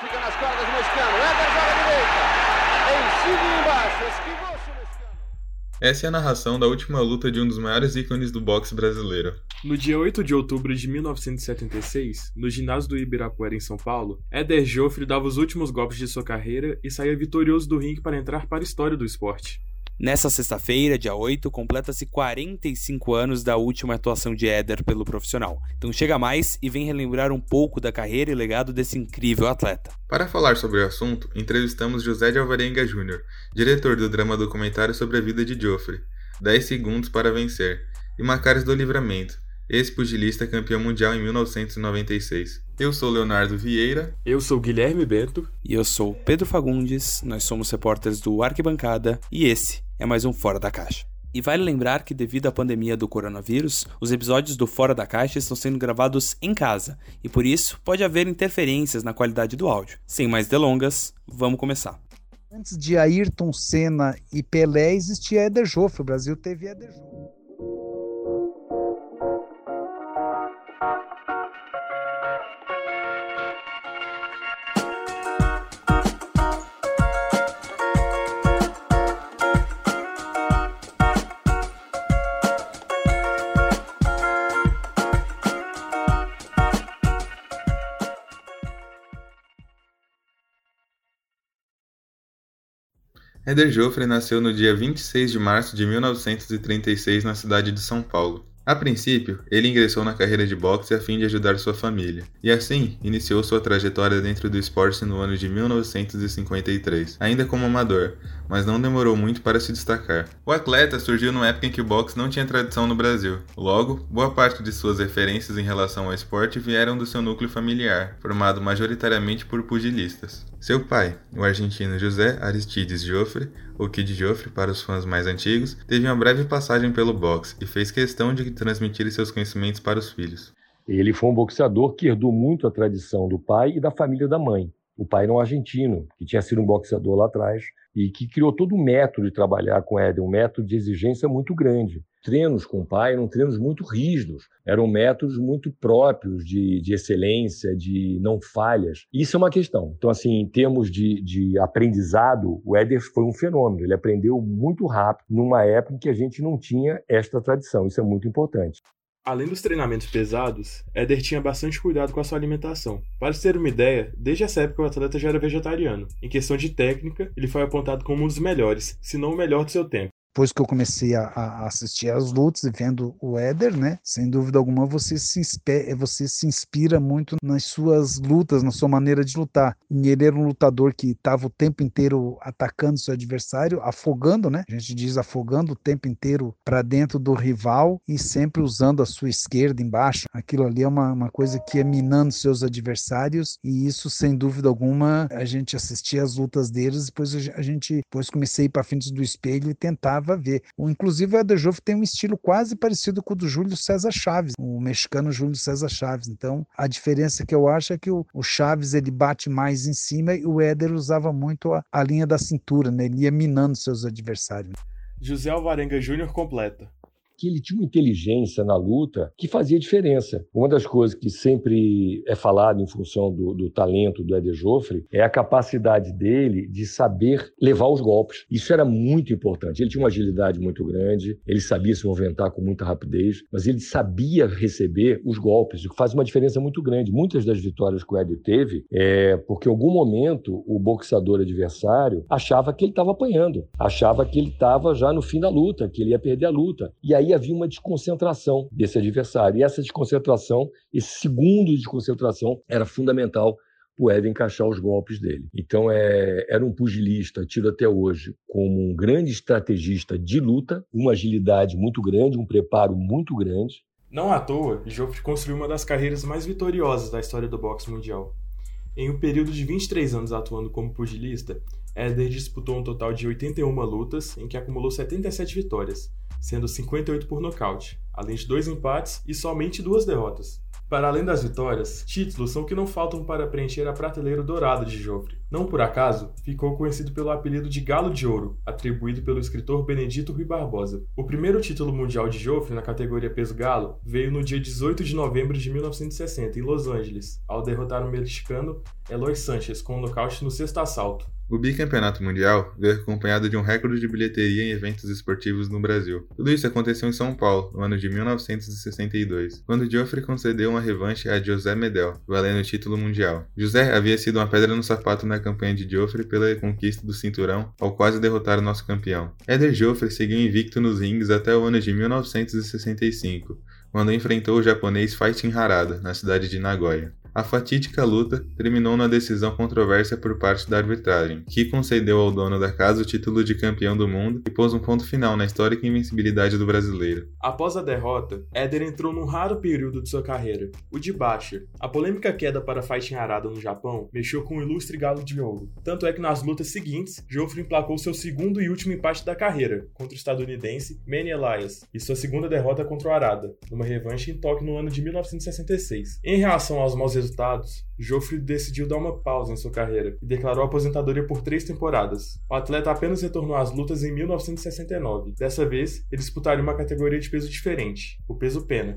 fica nas cordas do mexicano. Éder joga direita. Em cima e embaixo. Esquivou-se o mexicano. Essa é a narração da última luta de um dos maiores ícones do boxe brasileiro. No dia 8 de outubro de 1976, no ginásio do Ibirapuera em São Paulo, Éder Joffre dava os últimos golpes de sua carreira e saía vitorioso do ringue para entrar para a história do esporte. Nessa sexta-feira, dia 8, completa-se 45 anos da última atuação de Éder pelo profissional. Então chega mais e vem relembrar um pouco da carreira e legado desse incrível atleta. Para falar sobre o assunto, entrevistamos José de Alvarenga Jr., diretor do drama documentário sobre a vida de Joffre, 10 segundos para vencer, e Macares do Livramento, ex-pugilista campeão mundial em 1996. Eu sou Leonardo Vieira. Eu sou Guilherme Bento. E eu sou Pedro Fagundes. Nós somos repórteres do Arquibancada e esse é mais um Fora da Caixa. E vale lembrar que, devido à pandemia do coronavírus, os episódios do Fora da Caixa estão sendo gravados em casa e por isso pode haver interferências na qualidade do áudio. Sem mais delongas, vamos começar. Antes de Ayrton Senna e Pelé existia Eder Joffre. O Brasil teve Eder Joffre. Éder Joffre nasceu no dia 26 de março de 1936 na cidade de São Paulo. A princípio, ele ingressou na carreira de boxe a fim de ajudar sua família, e assim iniciou sua trajetória dentro do esporte no ano de 1953, ainda como amador, mas não demorou muito para se destacar. O atleta surgiu numa época em que o boxe não tinha tradição no Brasil. Logo, boa parte de suas referências em relação ao esporte vieram do seu núcleo familiar, formado majoritariamente por pugilistas. Seu pai, o argentino José Aristides Joffre, o Kid Joffre para os fãs mais antigos, teve uma breve passagem pelo boxe e fez questão de transmitir seus conhecimentos para os filhos. Ele foi um boxeador que herdou muito a tradição do pai e da família da mãe. O pai era um argentino, que tinha sido um boxeador lá atrás e que criou todo um método de trabalhar com Éder, um método de exigência muito grande. Treinos com o pai eram treinos muito rígidos, eram métodos muito próprios de, de excelência, de não falhas. Isso é uma questão. Então, assim, em termos de, de aprendizado, o Éder foi um fenômeno. Ele aprendeu muito rápido, numa época em que a gente não tinha esta tradição. Isso é muito importante. Além dos treinamentos pesados, Éder tinha bastante cuidado com a sua alimentação. Para ter uma ideia, desde essa época o atleta já era vegetariano. Em questão de técnica, ele foi apontado como um dos melhores, se não o melhor do seu tempo depois que eu comecei a, a, assistir às lutas e vendo o Éder, né? Sem dúvida alguma, você se, inspira, você se inspira muito nas suas lutas, na sua maneira de lutar. E ele era um lutador que estava o tempo inteiro atacando seu adversário, afogando, né? A gente diz afogando o tempo inteiro para dentro do rival e sempre usando a sua esquerda embaixo. Aquilo ali é uma, uma coisa que é minando seus adversários e isso, sem dúvida alguma, a gente assistia às lutas deles, depois a gente depois comecei para frente do espelho e tentava ver. Inclusive, o Joffre tem um estilo quase parecido com o do Júlio César Chaves, o mexicano Júlio César Chaves. Então, a diferença que eu acho é que o, o Chaves ele bate mais em cima e o Éder usava muito a, a linha da cintura, né? ele ia minando seus adversários. José Alvarenga Júnior completa que ele tinha uma inteligência na luta que fazia diferença. Uma das coisas que sempre é falado em função do, do talento do Eder Joffre é a capacidade dele de saber levar os golpes. Isso era muito importante. Ele tinha uma agilidade muito grande, ele sabia se movimentar com muita rapidez, mas ele sabia receber os golpes, o que faz uma diferença muito grande. Muitas das vitórias que o Eder teve é porque em algum momento o boxeador adversário achava que ele estava apanhando, achava que ele estava já no fim da luta, que ele ia perder a luta. E aí aí havia uma desconcentração desse adversário. E essa desconcentração, esse segundo de desconcentração, era fundamental o Ed encaixar os golpes dele. Então, é, era um pugilista tido até hoje como um grande estrategista de luta, uma agilidade muito grande, um preparo muito grande. Não à toa, Joffre construiu uma das carreiras mais vitoriosas da história do boxe mundial. Em um período de 23 anos atuando como pugilista, Éder disputou um total de 81 lutas, em que acumulou 77 vitórias, sendo 58 por nocaute, além de dois empates e somente duas derrotas. Para além das vitórias, títulos são que não faltam para preencher a prateleira dourada de Joffre. Não por acaso, ficou conhecido pelo apelido de Galo de Ouro, atribuído pelo escritor Benedito Rui Barbosa. O primeiro título mundial de Joffre na categoria peso galo veio no dia 18 de novembro de 1960, em Los Angeles, ao derrotar o mexicano Eloy Sanchez com um nocaute no sexto assalto. O bicampeonato mundial veio acompanhado de um recorde de bilheteria em eventos esportivos no Brasil. Tudo isso aconteceu em São Paulo, no ano de 1962, quando Geoffrey concedeu uma revanche a José Medel, valendo o título mundial. José havia sido uma pedra no sapato na campanha de Geoffrey pela conquista do cinturão, ao quase derrotar o nosso campeão. Eder Geoffrey seguiu invicto nos rings até o ano de 1965, quando enfrentou o japonês Fighting Harada, na cidade de Nagoya. A fatídica luta terminou na decisão controversa por parte da arbitragem, que concedeu ao dono da casa o título de campeão do mundo e pôs um ponto final na histórica invencibilidade do brasileiro. Após a derrota, Éder entrou num raro período de sua carreira, o de baixa. A polêmica queda para Fighting Arada no Japão mexeu com o ilustre galo de ouro. Tanto é que nas lutas seguintes, Joffrey emplacou seu segundo e último empate da carreira, contra o estadunidense Manny Elias, e sua segunda derrota contra o Arada, numa revanche em Tóquio no ano de 1966. Em reação aos maus resultados Joffrey decidiu dar uma pausa em sua carreira e declarou aposentadoria por três temporadas. O atleta apenas retornou às lutas em 1969. Dessa vez, ele disputaria uma categoria de peso diferente, o peso pena.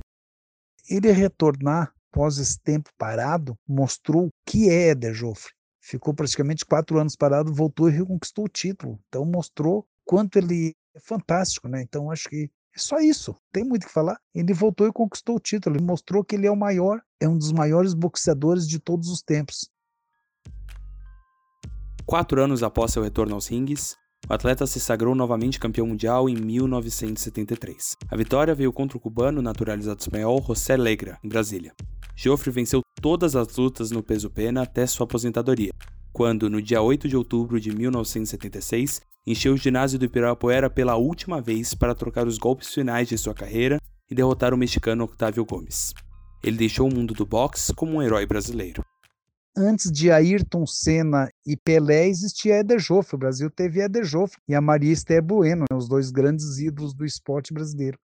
Ele retornar após esse tempo parado mostrou o que é Eder Joffrey. Ficou praticamente quatro anos parado, voltou e reconquistou o título. Então mostrou quanto ele é fantástico, né? Então acho que é só isso, tem muito o que falar. Ele voltou e conquistou o título, ele mostrou que ele é o maior, é um dos maiores boxeadores de todos os tempos. Quatro anos após seu retorno aos rings, o atleta se sagrou novamente campeão mundial em 1973. A vitória veio contra o cubano naturalizado espanhol José Legra, em Brasília. Joffre venceu todas as lutas no peso pena até sua aposentadoria, quando, no dia 8 de outubro de 1976, encheu o ginásio do Ibirapuera pela última vez para trocar os golpes finais de sua carreira e derrotar o mexicano Octávio Gomes. Ele deixou o mundo do boxe como um herói brasileiro. Antes de Ayrton Senna e Pelé existia Eder Joffre. O Brasil teve Eder Joffre e a Maria Esther Bueno, né, os dois grandes ídolos do esporte brasileiro.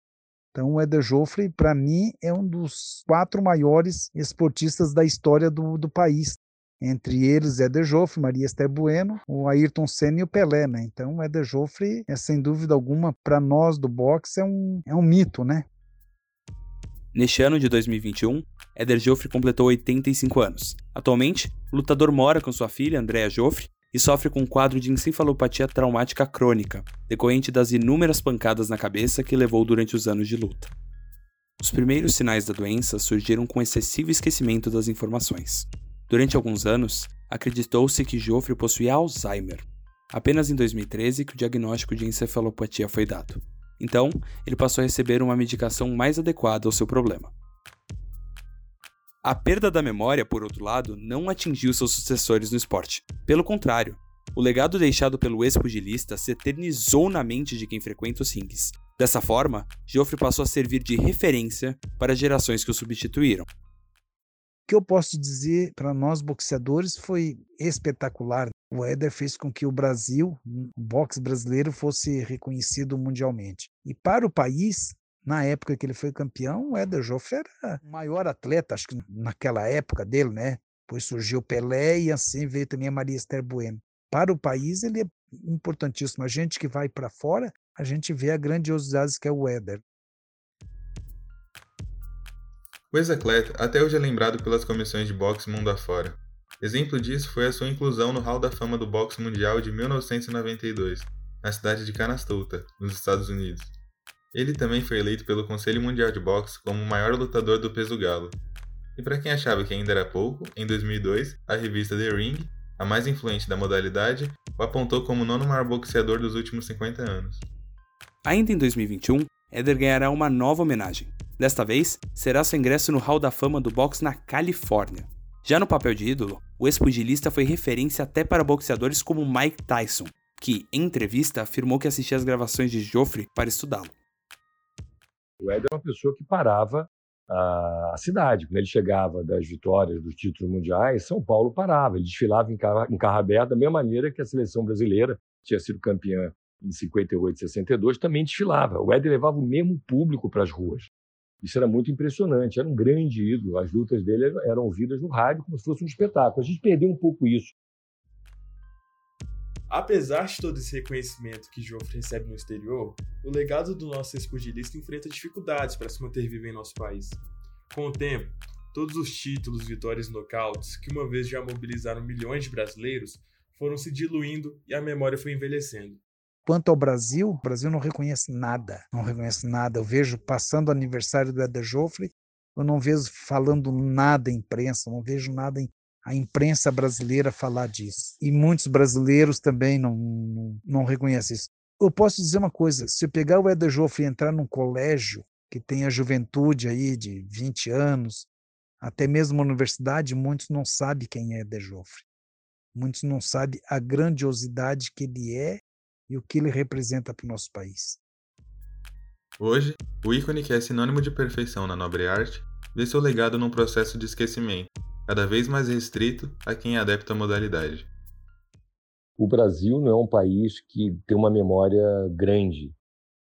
Então, o Eder Joffre, para mim, é um dos quatro maiores esportistas da história do, do país entre eles Éder Joffre, Maria Esther Bueno, o Ayrton Senna e o Pelé, né? Então o Éder Joffre é sem dúvida alguma para nós do boxe é um, é um mito, né? Neste ano de 2021, Éder Joffre completou 85 anos. Atualmente, o lutador mora com sua filha, Andrea Joffre, e sofre com um quadro de encefalopatia traumática crônica, decorrente das inúmeras pancadas na cabeça que levou durante os anos de luta. Os primeiros sinais da doença surgiram com excessivo esquecimento das informações. Durante alguns anos, acreditou-se que Joffre possuía Alzheimer. Apenas em 2013 que o diagnóstico de encefalopatia foi dado. Então, ele passou a receber uma medicação mais adequada ao seu problema. A perda da memória, por outro lado, não atingiu seus sucessores no esporte. Pelo contrário, o legado deixado pelo ex-pugilista se eternizou na mente de quem frequenta os rings. Dessa forma, Joffre passou a servir de referência para gerações que o substituíram, que eu posso dizer para nós boxeadores foi espetacular. O Éder fez com que o Brasil, o boxe brasileiro, fosse reconhecido mundialmente. E para o país, na época que ele foi campeão, o Éder Joffre era o maior atleta, acho que naquela época dele, né? Depois surgiu o Pelé e assim veio também a Maria Esther Bueno. Para o país, ele é importantíssimo. A gente que vai para fora, a gente vê a grandiosidade que é o Éder. O ex-atleta até hoje é lembrado pelas comissões de boxe mundo afora. Exemplo disso foi a sua inclusão no Hall da Fama do Boxe Mundial de 1992, na cidade de Canastota, nos Estados Unidos. Ele também foi eleito pelo Conselho Mundial de Boxe como o maior lutador do peso galo. E para quem achava que ainda era pouco, em 2002, a revista The Ring, a mais influente da modalidade, o apontou como o nono maior boxeador dos últimos 50 anos. Ainda em 2021, Eder ganhará uma nova homenagem, Desta vez, será seu ingresso no Hall da Fama do boxe na Califórnia. Já no papel de ídolo, o ex-pugilista foi referência até para boxeadores como Mike Tyson, que, em entrevista, afirmou que assistia às gravações de Joffrey para estudá-lo. O Ed é uma pessoa que parava a cidade. Quando ele chegava das vitórias dos títulos mundiais, São Paulo parava. Ele desfilava em carro, em carro aberto da mesma maneira que a seleção brasileira tinha sido campeã em 58 e 62, também desfilava. O Éder levava o mesmo público para as ruas. Isso era muito impressionante, era um grande ídolo. As lutas dele eram ouvidas no rádio como se fosse um espetáculo. A gente perdeu um pouco isso. Apesar de todo esse reconhecimento que Joffre recebe no exterior, o legado do nosso ex-pugilista enfrenta dificuldades para se manter vivo em nosso país. Com o tempo, todos os títulos, vitórias e nocautes, que uma vez já mobilizaram milhões de brasileiros, foram se diluindo e a memória foi envelhecendo. Quanto ao Brasil, o Brasil não reconhece nada, não reconhece nada. Eu vejo passando o aniversário do Eder Joffre, eu não vejo falando nada em imprensa, não vejo nada em a imprensa brasileira falar disso. E muitos brasileiros também não, não, não reconhecem isso. Eu posso dizer uma coisa: se eu pegar o Eder Joffre e entrar num colégio que tem a juventude aí de 20 anos, até mesmo a universidade, muitos não sabem quem é Eder Joffre. Muitos não sabem a grandiosidade que ele é e o que ele representa para o nosso país. Hoje, o ícone que é sinônimo de perfeição na nobre arte vê seu legado num processo de esquecimento, cada vez mais restrito a quem é adepto à modalidade. O Brasil não é um país que tem uma memória grande,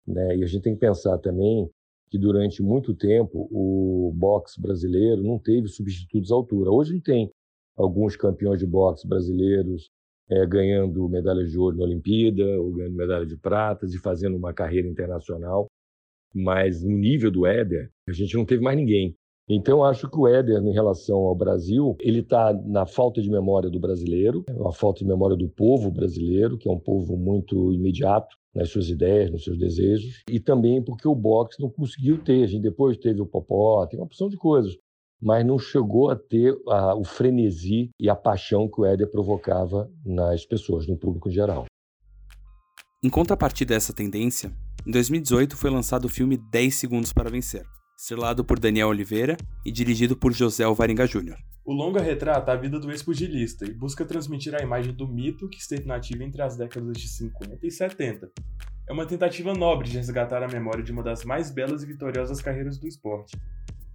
né? E a gente tem que pensar também que durante muito tempo o boxe brasileiro não teve substitutos à altura. Hoje ele tem alguns campeões de boxe brasileiros é, ganhando medalhas de ouro na Olimpíada, ou ganhando medalha de prata, e fazendo uma carreira internacional. Mas no nível do Éder, a gente não teve mais ninguém. Então, acho que o Éder, em relação ao Brasil, ele está na falta de memória do brasileiro, a falta de memória do povo brasileiro, que é um povo muito imediato nas suas ideias, nos seus desejos, e também porque o boxe não conseguiu ter. A gente depois teve o Popó, tem uma opção de coisas, mas não chegou a ter a, o frenesi e a paixão que o Éder provocava nas pessoas, no público em geral. Em contrapartida dessa tendência, em 2018 foi lançado o filme 10 Segundos para Vencer, estrelado por Daniel Oliveira e dirigido por José Alvarenga Jr. O longa retrata a vida do ex-pugilista e busca transmitir a imagem do mito que esteve nativo entre as décadas de 50 e 70. É uma tentativa nobre de resgatar a memória de uma das mais belas e vitoriosas carreiras do esporte.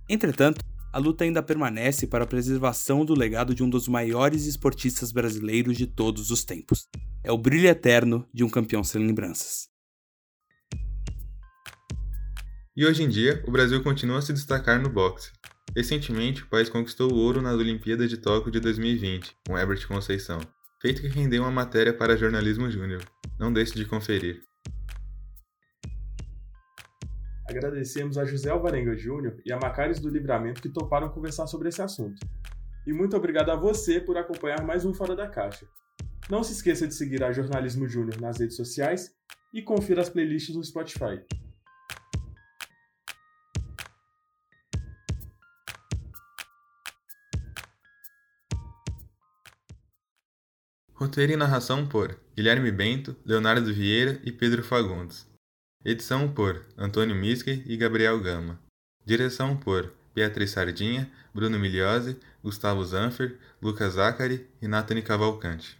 Entretanto, a luta ainda permanece para a preservação do legado de um dos maiores esportistas brasileiros de todos os tempos. É o brilho eterno de um campeão sem lembranças. E hoje em dia, o Brasil continua a se destacar no boxe. Recentemente, o país conquistou o ouro nas Olimpíadas de Tóquio de 2020, com Herbert Conceição, feito que rendeu uma matéria para Jornalismo Júnior. Não deixe de conferir. Agradecemos a José Alvarenga Júnior e a Macares do Livramento que toparam conversar sobre esse assunto. E muito obrigado a você por acompanhar mais um Fora da Caixa. Não se esqueça de seguir a Jornalismo Júnior nas redes sociais e confira as playlists no Spotify. Roteiro e narração por Guilherme Bento, Leonardo Vieira e Pedro Fagundes. Edição por Antônio Miskey e Gabriel Gama. Direção por Beatriz Sardinha, Bruno Miliose, Gustavo Zanfer, Lucas Zacari e Nathalie Cavalcante.